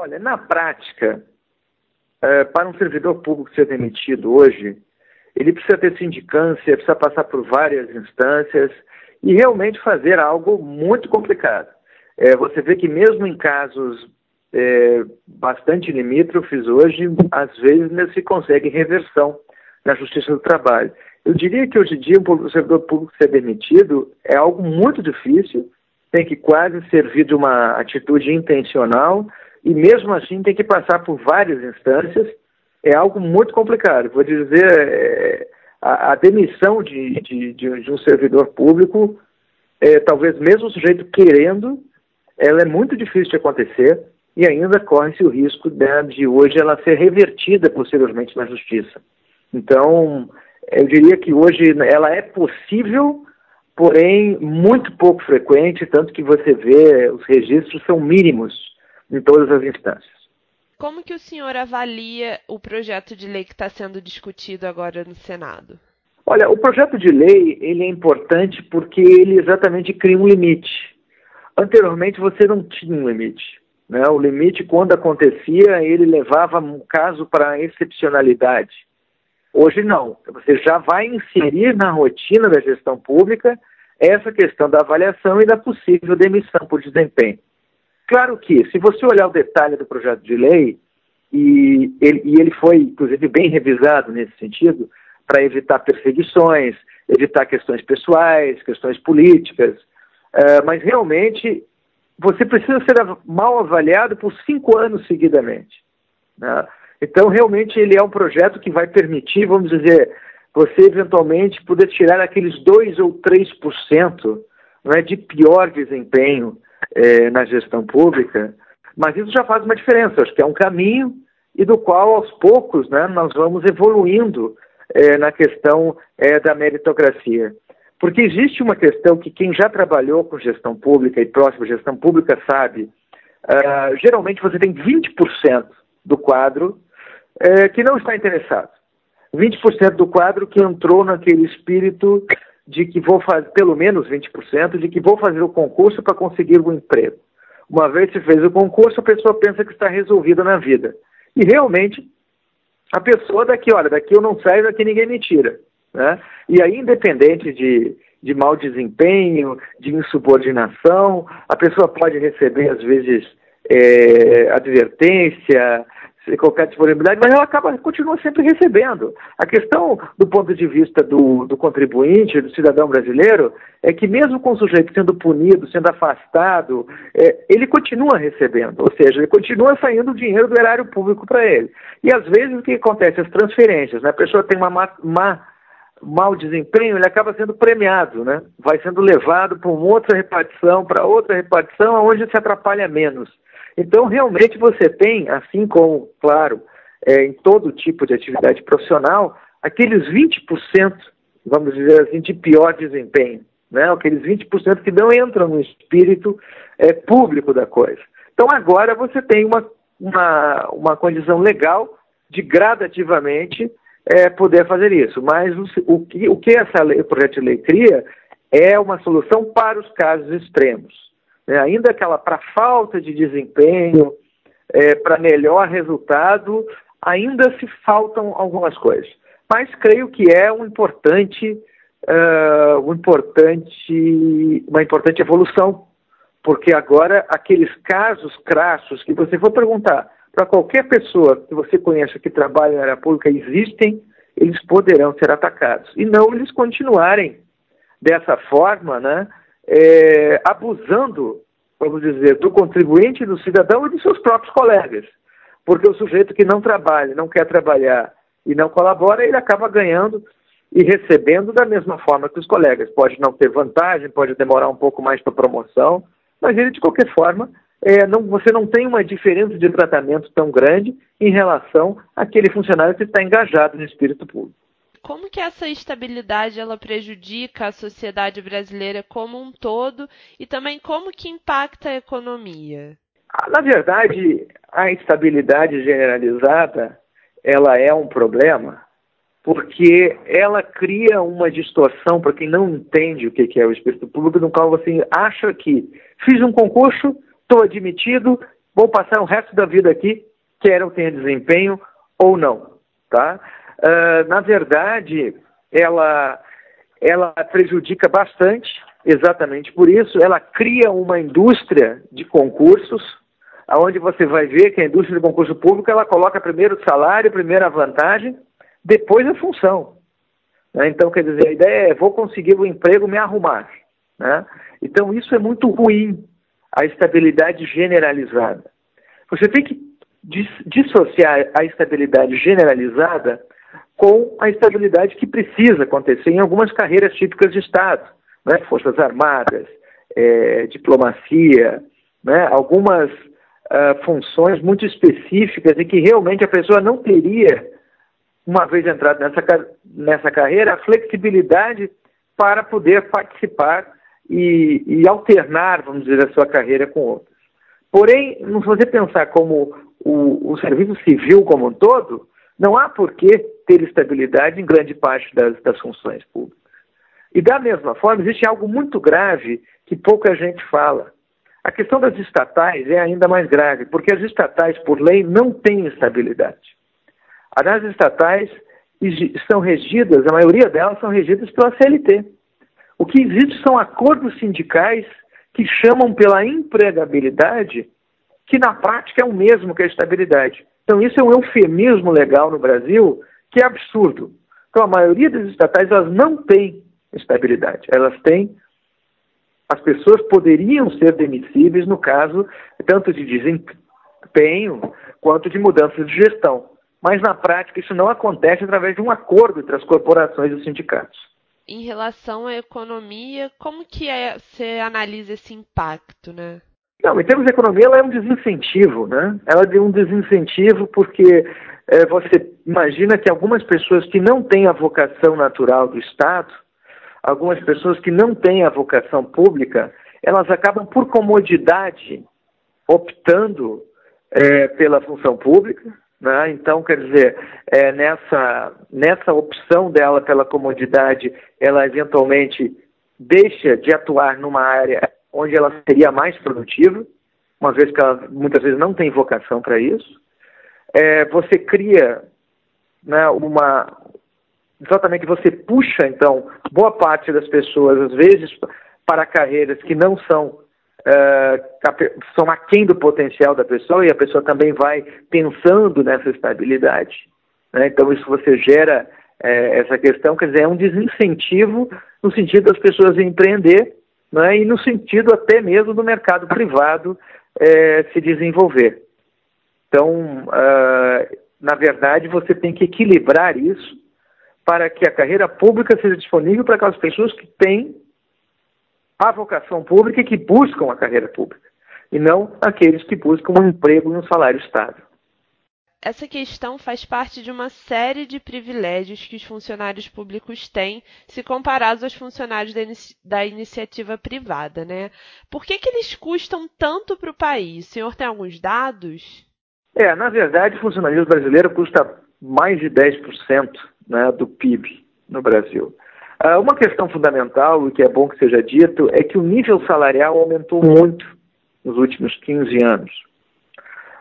Olha, na prática, é, para um servidor público ser demitido hoje, ele precisa ter sindicância, precisa passar por várias instâncias e realmente fazer algo muito complicado. É, você vê que mesmo em casos é, bastante limítrofes hoje, às vezes ainda se consegue reversão na Justiça do Trabalho. Eu diria que hoje em dia um servidor público ser demitido é algo muito difícil, tem que quase servir de uma atitude intencional e mesmo assim tem que passar por várias instâncias. É algo muito complicado. Vou dizer, é, a, a, demissão de, de, de, de, um servidor público, é, talvez mesmo o sujeito querendo, ela é muito difícil de acontecer e ainda corre-se o risco de, de hoje ela ser revertida posteriormente na justiça. Então, eu diria que hoje ela é possível, porém muito pouco frequente, tanto que você vê os registros são mínimos em todas as instâncias. Como que o senhor avalia o projeto de lei que está sendo discutido agora no Senado? Olha, o projeto de lei ele é importante porque ele exatamente cria um limite. Anteriormente você não tinha um limite. Né? O limite, quando acontecia, ele levava um caso para excepcionalidade. Hoje não. Você já vai inserir na rotina da gestão pública essa questão da avaliação e da possível demissão por desempenho. Claro que, se você olhar o detalhe do projeto de lei, e ele, e ele foi, inclusive, bem revisado nesse sentido, para evitar perseguições, evitar questões pessoais, questões políticas, uh, mas realmente você precisa ser mal avaliado por cinco anos seguidamente. Né? Então, realmente, ele é um projeto que vai permitir, vamos dizer, você eventualmente poder tirar aqueles 2 ou 3% não é, de pior desempenho é, na gestão pública, mas isso já faz uma diferença. Acho que é um caminho e do qual, aos poucos, né, nós vamos evoluindo é, na questão é, da meritocracia. Porque existe uma questão que quem já trabalhou com gestão pública e próxima gestão pública sabe, uh, geralmente você tem 20% do quadro é, que não está interessado. 20% do quadro que entrou naquele espírito de que vou fazer, pelo menos 20%, de que vou fazer o concurso para conseguir um emprego. Uma vez que fez o concurso, a pessoa pensa que está resolvida na vida. E realmente, a pessoa daqui, olha, daqui eu não saio, daqui ninguém me tira. Né? E aí, independente de, de mau desempenho, de insubordinação, a pessoa pode receber, às vezes, é, advertência, qualquer disponibilidade, mas ela acaba, continua sempre recebendo. A questão, do ponto de vista do, do contribuinte, do cidadão brasileiro, é que mesmo com o sujeito sendo punido, sendo afastado, é, ele continua recebendo, ou seja, ele continua saindo dinheiro do erário público para ele. E às vezes o que acontece? As transferências, né? a pessoa tem uma má, má mau desempenho, ele acaba sendo premiado, né? vai sendo levado para uma outra repartição, para outra repartição, onde se atrapalha menos. Então, realmente, você tem, assim como, claro, é, em todo tipo de atividade profissional, aqueles 20%, vamos dizer assim, de pior desempenho, né? aqueles 20% que não entram no espírito é, público da coisa. Então, agora você tem uma, uma, uma condição legal de gradativamente é, poder fazer isso. Mas o, o, que, o que essa lei, o projeto de lei cria é uma solução para os casos extremos é, ainda aquela para falta de desempenho, é, para melhor resultado, ainda se faltam algumas coisas. Mas creio que é um importante, uh, um importante, uma importante evolução, porque agora aqueles casos crassos que você for perguntar para qualquer pessoa que você conheça que trabalha na área pública existem, eles poderão ser atacados. E não eles continuarem dessa forma, né, é, abusando, vamos dizer, do contribuinte, do cidadão e dos seus próprios colegas. Porque o sujeito que não trabalha, não quer trabalhar e não colabora, ele acaba ganhando e recebendo da mesma forma que os colegas. Pode não ter vantagem, pode demorar um pouco mais para promoção, mas ele, de qualquer forma, é, não, você não tem uma diferença de tratamento tão grande em relação àquele funcionário que está engajado no espírito público como que essa estabilidade ela prejudica a sociedade brasileira como um todo e também como que impacta a economia? Ah, na verdade, a instabilidade generalizada ela é um problema porque ela cria uma distorção para quem não entende o que é o espírito público, no qual você acha que fiz um concurso, estou admitido, vou passar o resto da vida aqui, quer eu tenha desempenho ou não. Tá? Uh, na verdade, ela, ela prejudica bastante, exatamente por isso. Ela cria uma indústria de concursos, onde você vai ver que a indústria de concurso público ela coloca primeiro o salário, primeiro a vantagem, depois a função. Né? Então, quer dizer, a ideia é vou conseguir o um emprego, me arrumar. Né? Então, isso é muito ruim, a estabilidade generalizada. Você tem que dissociar a estabilidade generalizada com a estabilidade que precisa acontecer em algumas carreiras típicas de Estado, né? Forças Armadas, é, diplomacia, né? algumas uh, funções muito específicas em que realmente a pessoa não teria, uma vez entrado nessa, nessa carreira, a flexibilidade para poder participar e, e alternar, vamos dizer, a sua carreira com outras. Porém, se você pensar como o, o serviço civil como um todo, não há por que ter estabilidade em grande parte das, das funções públicas. E da mesma forma, existe algo muito grave que pouca gente fala. A questão das estatais é ainda mais grave, porque as estatais, por lei, não têm estabilidade. As estatais são regidas, a maioria delas são regidas pela CLT. O que existe são acordos sindicais que chamam pela empregabilidade que na prática é o mesmo que a estabilidade. Então, isso é um eufemismo legal no Brasil que é absurdo. Então, a maioria das estatais elas não têm estabilidade. Elas têm. As pessoas poderiam ser demissíveis no caso tanto de desempenho quanto de mudanças de gestão. Mas, na prática, isso não acontece através de um acordo entre as corporações e os sindicatos. Em relação à economia, como que é, você analisa esse impacto, né? Não, em termos de economia, ela é um desincentivo, né? Ela é um desincentivo porque é, você imagina que algumas pessoas que não têm a vocação natural do Estado, algumas pessoas que não têm a vocação pública, elas acabam por comodidade optando é, pela função pública, né? Então, quer dizer, é, nessa, nessa opção dela pela comodidade, ela eventualmente deixa de atuar numa área onde ela seria mais produtiva, uma vez que ela muitas vezes não tem vocação para isso. É, você cria né, uma. Exatamente, você puxa, então, boa parte das pessoas, às vezes, para carreiras que não são uh, são aquém do potencial da pessoa e a pessoa também vai pensando nessa estabilidade. Né? Então, isso você gera é, essa questão, quer dizer, é um desincentivo no sentido das pessoas empreender né, e no sentido até mesmo do mercado privado é, se desenvolver. Então, uh, na verdade, você tem que equilibrar isso para que a carreira pública seja disponível para aquelas pessoas que têm a vocação pública e que buscam a carreira pública, e não aqueles que buscam um emprego e um salário estável essa questão faz parte de uma série de privilégios que os funcionários públicos têm se comparados aos funcionários da, inici da iniciativa privada, né? Por que, que eles custam tanto para o país? O senhor tem alguns dados? É, na verdade, o funcionalismo brasileiro custa mais de 10% né, do PIB no Brasil. Uh, uma questão fundamental, e que é bom que seja dito, é que o nível salarial aumentou muito nos últimos 15 anos.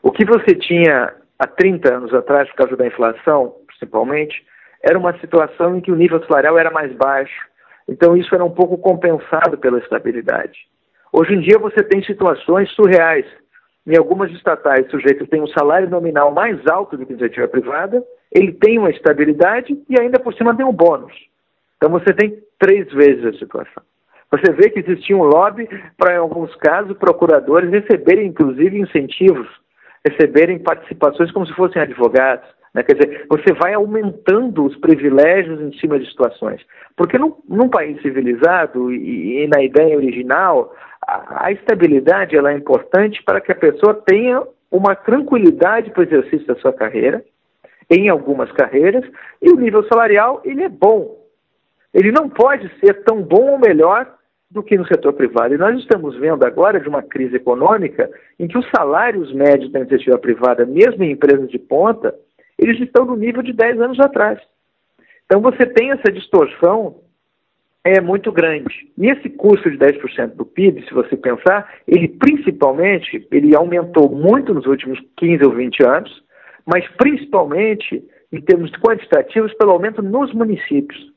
O que você tinha há 30 anos atrás, por causa da inflação, principalmente, era uma situação em que o nível salarial era mais baixo. Então, isso era um pouco compensado pela estabilidade. Hoje em dia, você tem situações surreais. Em algumas estatais, o sujeito tem um salário nominal mais alto do que a iniciativa privada, ele tem uma estabilidade e ainda por cima tem um bônus. Então, você tem três vezes a situação. Você vê que existia um lobby para, em alguns casos, procuradores receberem, inclusive, incentivos receberem participações como se fossem advogados. Né? Quer dizer, você vai aumentando os privilégios em cima de situações. Porque num, num país civilizado e, e, na ideia original, a, a estabilidade ela é importante para que a pessoa tenha uma tranquilidade para o exercício da sua carreira, em algumas carreiras, e o nível salarial ele é bom. Ele não pode ser tão bom ou melhor do que no setor privado. E nós estamos vendo agora de uma crise econômica em que os salários médios da iniciativa privada, mesmo em empresas de ponta, eles estão no nível de 10 anos atrás. Então você tem essa distorção é muito grande. E esse custo de 10% do PIB, se você pensar, ele principalmente, ele aumentou muito nos últimos 15 ou 20 anos, mas principalmente em termos quantitativos pelo aumento nos municípios,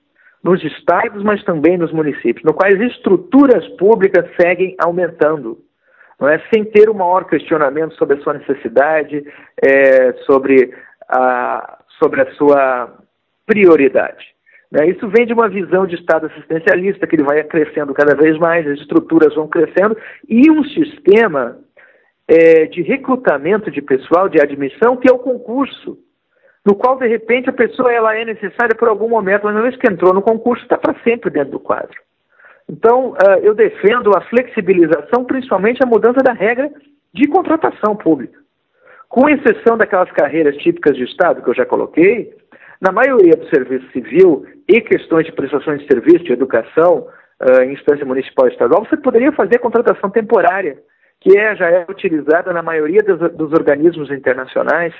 nos estados, mas também nos municípios, no quais as estruturas públicas seguem aumentando, é? sem ter um maior questionamento sobre a sua necessidade, é, sobre, a, sobre a sua prioridade. Né? Isso vem de uma visão de Estado assistencialista, que ele vai crescendo cada vez mais, as estruturas vão crescendo, e um sistema é, de recrutamento de pessoal, de admissão, que é o concurso, no qual, de repente, a pessoa ela é necessária por algum momento, mas uma vez que entrou no concurso, está para sempre dentro do quadro. Então, uh, eu defendo a flexibilização, principalmente a mudança da regra de contratação pública. Com exceção daquelas carreiras típicas de Estado que eu já coloquei, na maioria do serviço civil e questões de prestações de serviço, de educação, uh, em instância municipal e estadual, você poderia fazer contratação temporária, que é, já é utilizada na maioria dos, dos organismos internacionais,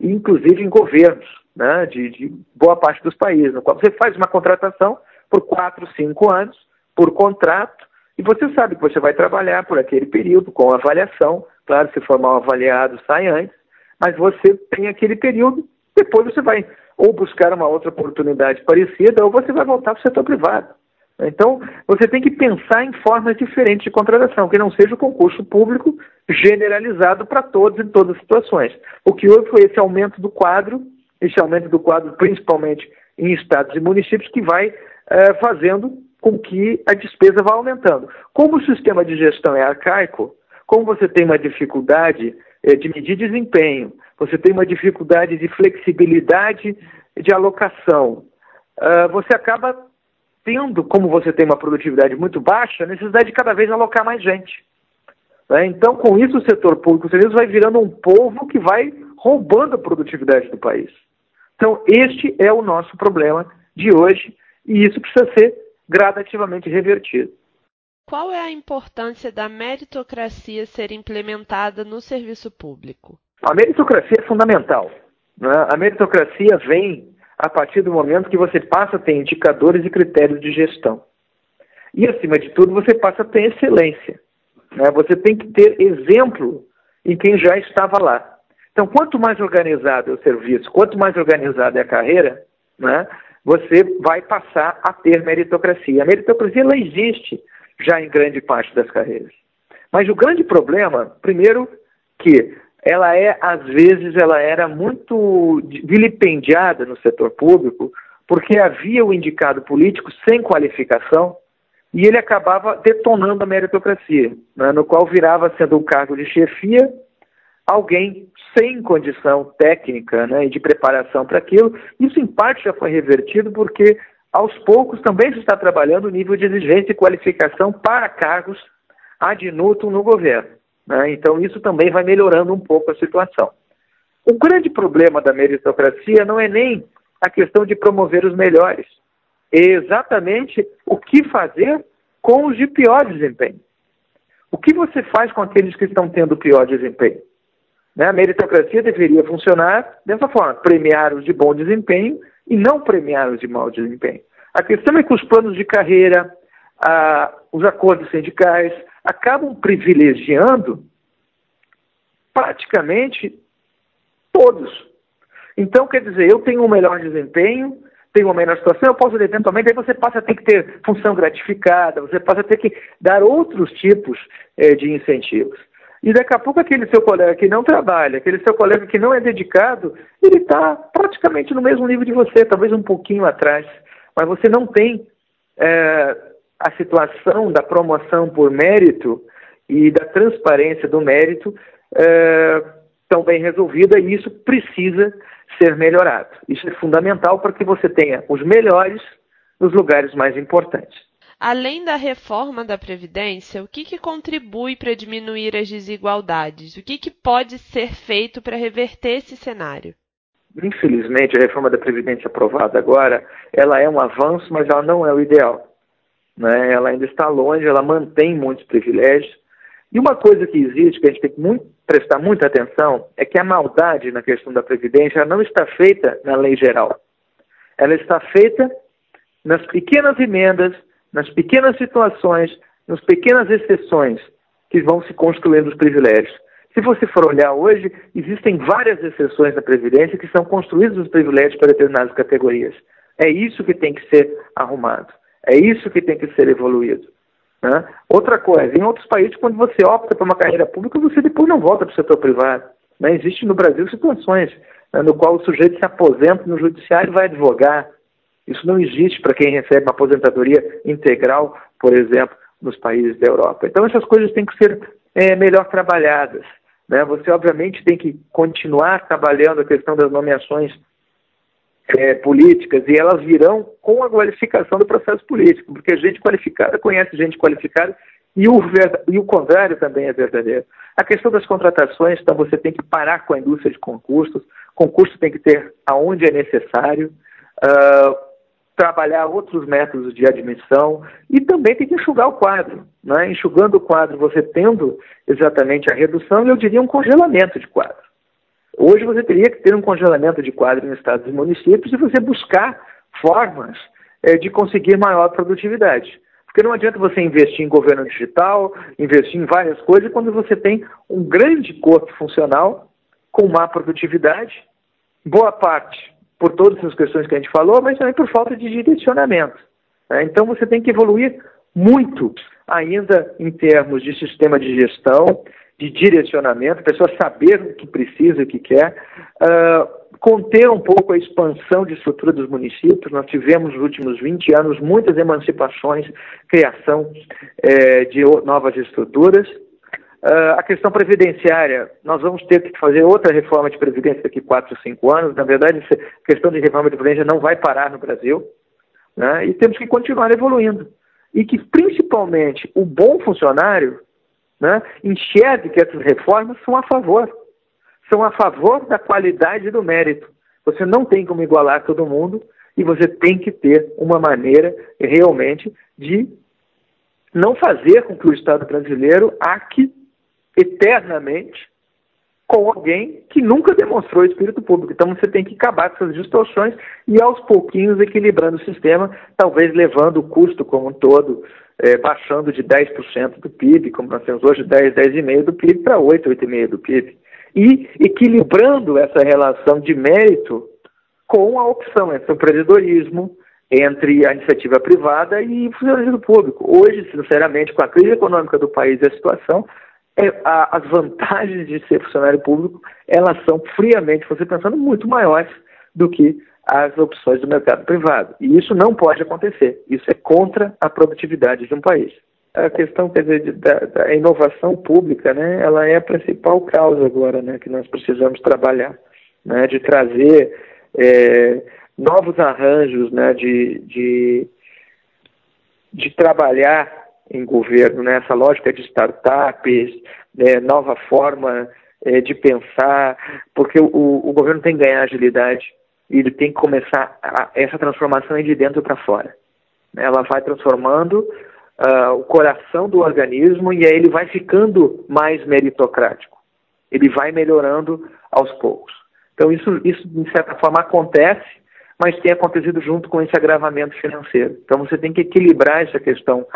inclusive em governos né, de, de, boa parte dos países, no qual você faz uma contratação por quatro, cinco anos, por contrato, e você sabe que você vai trabalhar por aquele período com avaliação, claro, se for mal avaliado, sai antes, mas você tem aquele período, depois você vai ou buscar uma outra oportunidade parecida, ou você vai voltar para o setor privado. Então, você tem que pensar em formas diferentes de contratação, que não seja o concurso público generalizado para todos em todas as situações. O que houve foi esse aumento do quadro, esse aumento do quadro principalmente em estados e municípios, que vai é, fazendo com que a despesa vá aumentando. Como o sistema de gestão é arcaico, como você tem uma dificuldade é, de medir desempenho, você tem uma dificuldade de flexibilidade de alocação. Uh, você acaba tendo, como você tem uma produtividade muito baixa, a necessidade de cada vez alocar mais gente. Né? Então, com isso, o setor público serviços vai virando um povo que vai roubando a produtividade do país. Então, este é o nosso problema de hoje e isso precisa ser gradativamente revertido. Qual é a importância da meritocracia ser implementada no serviço público? A meritocracia é fundamental. Né? A meritocracia vem a partir do momento que você passa a ter indicadores e critérios de gestão. E, acima de tudo, você passa a ter excelência. Né? Você tem que ter exemplo em quem já estava lá. Então, quanto mais organizado é o serviço, quanto mais organizada é a carreira, né, você vai passar a ter meritocracia. A meritocracia ela existe já em grande parte das carreiras. Mas o grande problema, primeiro, que ela é, às vezes, ela era muito vilipendiada no setor público, porque havia o indicado político sem qualificação e ele acabava detonando a meritocracia, né, no qual virava, sendo um cargo de chefia, alguém sem condição técnica né, e de preparação para aquilo. Isso, em parte, já foi revertido porque, aos poucos, também se está trabalhando o nível de exigência e qualificação para cargos ad nutum no governo. Né? Então, isso também vai melhorando um pouco a situação. O grande problema da meritocracia não é nem a questão de promover os melhores, é exatamente o que fazer com os de pior desempenho. O que você faz com aqueles que estão tendo pior desempenho? Né? A meritocracia deveria funcionar dessa forma: premiar os de bom desempenho e não premiar os de mau desempenho. A questão é que os planos de carreira, a, os acordos sindicais, acabam privilegiando praticamente todos. Então, quer dizer, eu tenho um melhor desempenho, tenho uma melhor situação, eu posso eventualmente, aí você passa a ter que ter função gratificada, você passa a ter que dar outros tipos eh, de incentivos. E daqui a pouco aquele seu colega que não trabalha, aquele seu colega que não é dedicado, ele está praticamente no mesmo nível de você, talvez um pouquinho atrás. Mas você não tem é, a situação da promoção por mérito e da transparência do mérito é, tão bem resolvida e isso precisa ser melhorado. Isso é fundamental para que você tenha os melhores nos lugares mais importantes. Além da reforma da Previdência, o que, que contribui para diminuir as desigualdades? O que, que pode ser feito para reverter esse cenário? Infelizmente, a reforma da Previdência aprovada agora, ela é um avanço, mas ela não é o ideal. Né? Ela ainda está longe, ela mantém muitos privilégios. E uma coisa que existe, que a gente tem que muito, prestar muita atenção, é que a maldade na questão da Previdência não está feita na lei geral. Ela está feita nas pequenas emendas nas pequenas situações, nas pequenas exceções que vão se construindo os privilégios. Se você for olhar hoje, existem várias exceções na Previdência que são construídos os privilégios para determinadas categorias. É isso que tem que ser arrumado. É isso que tem que ser evoluído. Né? Outra coisa, em outros países, quando você opta por uma carreira pública, você depois não volta para o setor privado. Né? Existe no Brasil situações né, no qual o sujeito se aposenta no judiciário e vai advogar. Isso não existe para quem recebe uma aposentadoria integral, por exemplo, nos países da Europa. Então essas coisas têm que ser é, melhor trabalhadas. Né? Você obviamente tem que continuar trabalhando a questão das nomeações é, políticas e elas virão com a qualificação do processo político, porque gente qualificada conhece gente qualificada e o, e o contrário também é verdadeiro. A questão das contratações, então você tem que parar com a indústria de concursos, concurso tem que ter aonde é necessário, uh, trabalhar outros métodos de admissão e também tem que enxugar o quadro. Né? Enxugando o quadro, você tendo exatamente a redução, eu diria um congelamento de quadro. Hoje você teria que ter um congelamento de quadro em estados e municípios e você buscar formas é, de conseguir maior produtividade. Porque não adianta você investir em governo digital, investir em várias coisas, quando você tem um grande corpo funcional com má produtividade, boa parte por todas essas questões que a gente falou, mas também por falta de direcionamento. Né? Então você tem que evoluir muito ainda em termos de sistema de gestão, de direcionamento, a pessoa saber o que precisa, o que quer, uh, conter um pouco a expansão de estrutura dos municípios. Nós tivemos nos últimos 20 anos muitas emancipações, criação eh, de novas estruturas. Uh, a questão previdenciária, nós vamos ter que fazer outra reforma de previdência daqui 4 ou 5 anos. Na verdade, a questão de reforma de previdência não vai parar no Brasil. Né? E temos que continuar evoluindo. E que, principalmente, o bom funcionário né, enxergue que essas reformas são a favor. São a favor da qualidade e do mérito. Você não tem como igualar todo mundo e você tem que ter uma maneira realmente de não fazer com que o Estado brasileiro aque eternamente com alguém que nunca demonstrou espírito público. Então você tem que acabar com essas distorções e aos pouquinhos equilibrando o sistema, talvez levando o custo como um todo é, baixando de 10% do PIB, como nós temos hoje, 10, 10,5% do PIB, para 8, 8,5% do PIB. E equilibrando essa relação de mérito com a opção entre o empreendedorismo, entre a iniciativa privada e o público. Hoje, sinceramente, com a crise econômica do país e a situação, é, a, as vantagens de ser funcionário público, elas são friamente, você pensando, muito maiores do que as opções do mercado privado. E isso não pode acontecer. Isso é contra a produtividade de um país. A questão, quer dizer, da, da inovação pública, né, ela é a principal causa agora, né, que nós precisamos trabalhar, né, de trazer é, novos arranjos, né, de, de, de trabalhar em governo, né, essa lógica de startups, né, nova forma é, de pensar, porque o, o governo tem que ganhar agilidade, ele tem que começar a, essa transformação de dentro para fora. Ela vai transformando uh, o coração do organismo e aí ele vai ficando mais meritocrático. Ele vai melhorando aos poucos. Então isso, isso de certa forma acontece, mas tem acontecido junto com esse agravamento financeiro. Então você tem que equilibrar essa questão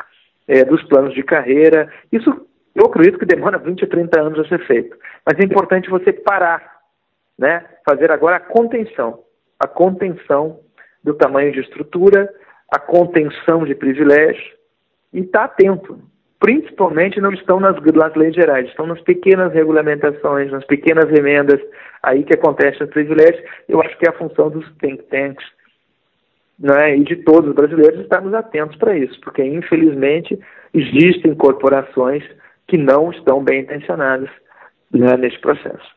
é, dos planos de carreira. Isso eu acredito que demora 20 ou 30 anos a ser feito. Mas é importante você parar, né? fazer agora a contenção a contenção do tamanho de estrutura, a contenção de privilégios e está atento. Principalmente não estão nas, nas, leis gerais, estão nas pequenas regulamentações, nas pequenas emendas, aí que acontecem os privilégios. Eu acho que é a função dos think tanks né, e de todos os brasileiros estarmos atentos para isso, porque infelizmente existem corporações que não estão bem intencionadas né, nesse processo.